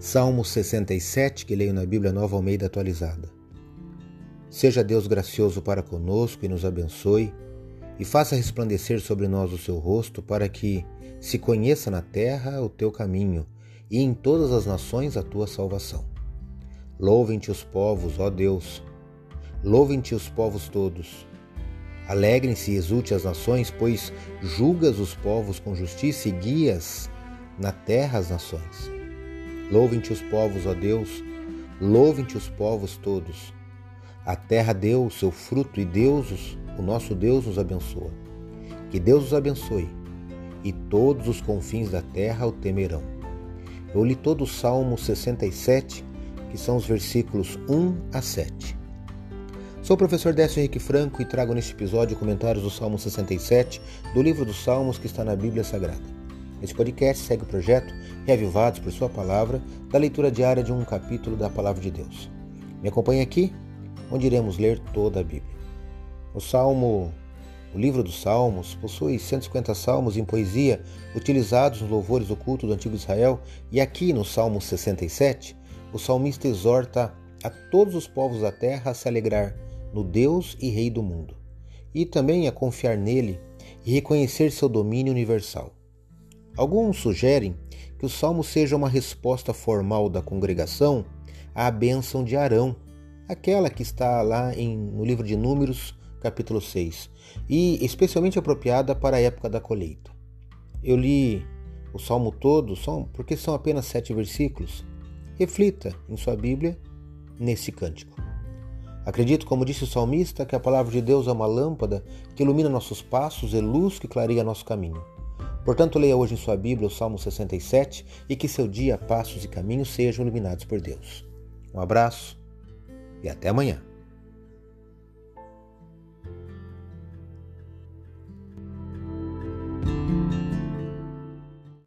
Salmo 67, que leio na Bíblia Nova Almeida atualizada. Seja Deus gracioso para conosco e nos abençoe, e faça resplandecer sobre nós o seu rosto, para que se conheça na terra o teu caminho e em todas as nações a tua salvação. Louvem-te os povos, ó Deus, louvem-te os povos todos. Alegrem-se e exulte as nações, pois julgas os povos com justiça e guias na terra as nações. Louvem-te os povos, ó Deus, louvem-te os povos todos. A terra deu o seu fruto e Deus, o nosso Deus, nos abençoa. Que Deus os abençoe e todos os confins da terra o temerão. Eu li todo o Salmo 67, que são os versículos 1 a 7. Sou o professor Décio Henrique Franco e trago neste episódio comentários do Salmo 67 do livro dos Salmos que está na Bíblia Sagrada. Este podcast segue o projeto Reavivados por Sua Palavra, da leitura diária de um capítulo da Palavra de Deus. Me acompanhe aqui, onde iremos ler toda a Bíblia. O Salmo, o livro dos Salmos, possui 150 salmos em poesia utilizados nos louvores do culto do Antigo Israel, e aqui no Salmo 67, o salmista exorta a todos os povos da terra a se alegrar no Deus e Rei do mundo, e também a confiar nele e reconhecer seu domínio universal. Alguns sugerem que o salmo seja uma resposta formal da congregação à bênção de Arão, aquela que está lá em, no livro de Números, capítulo 6, e especialmente apropriada para a época da colheita. Eu li o salmo todo porque são apenas sete versículos. Reflita em sua Bíblia nesse cântico. Acredito, como disse o salmista, que a palavra de Deus é uma lâmpada que ilumina nossos passos e luz que clareia nosso caminho. Portanto, leia hoje em sua Bíblia o Salmo 67 e que seu dia, passos e caminhos sejam iluminados por Deus. Um abraço e até amanhã.